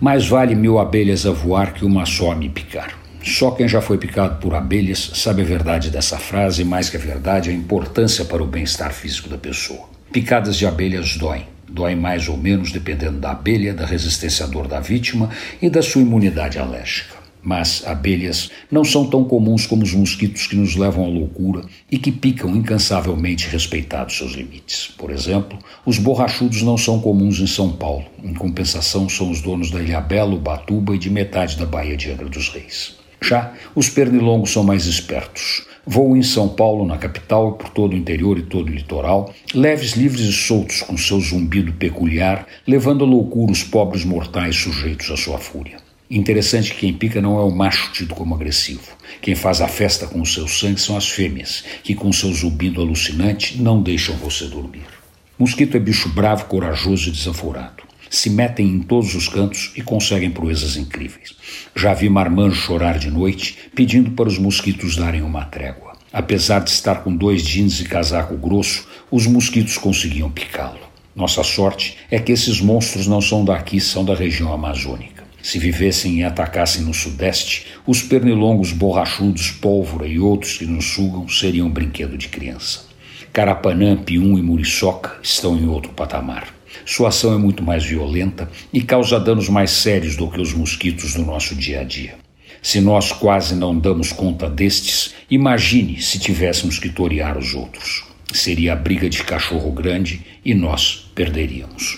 Mais vale mil abelhas a voar que uma só a me picar. Só quem já foi picado por abelhas sabe a verdade dessa frase, e mais que a verdade, a importância para o bem-estar físico da pessoa. Picadas de abelhas doem. Doem mais ou menos dependendo da abelha, da resistência à dor da vítima e da sua imunidade alérgica. Mas abelhas não são tão comuns como os mosquitos que nos levam à loucura e que picam incansavelmente respeitados seus limites. Por exemplo, os borrachudos não são comuns em São Paulo. Em compensação, são os donos da Ilhabela, Batuba e de metade da Baía de Angra dos Reis. Já os pernilongos são mais espertos. Voam em São Paulo, na capital, por todo o interior e todo o litoral, leves, livres e soltos, com seu zumbido peculiar, levando à loucura os pobres mortais sujeitos à sua fúria. Interessante que quem pica não é o macho tido como agressivo. Quem faz a festa com o seu sangue são as fêmeas, que com seu zumbido alucinante não deixam você dormir. Mosquito é bicho bravo, corajoso e desaforado. Se metem em todos os cantos e conseguem proezas incríveis. Já vi marmanjo chorar de noite, pedindo para os mosquitos darem uma trégua. Apesar de estar com dois jeans e casaco grosso, os mosquitos conseguiam picá-lo. Nossa sorte é que esses monstros não são daqui, são da região amazônica. Se vivessem e atacassem no Sudeste, os pernilongos borrachudos, pólvora e outros que nos sugam seriam brinquedo de criança. Carapanã, Pium e Muriçoca estão em outro patamar. Sua ação é muito mais violenta e causa danos mais sérios do que os mosquitos do nosso dia a dia. Se nós quase não damos conta destes, imagine se tivéssemos que torear os outros. Seria a briga de cachorro grande e nós perderíamos.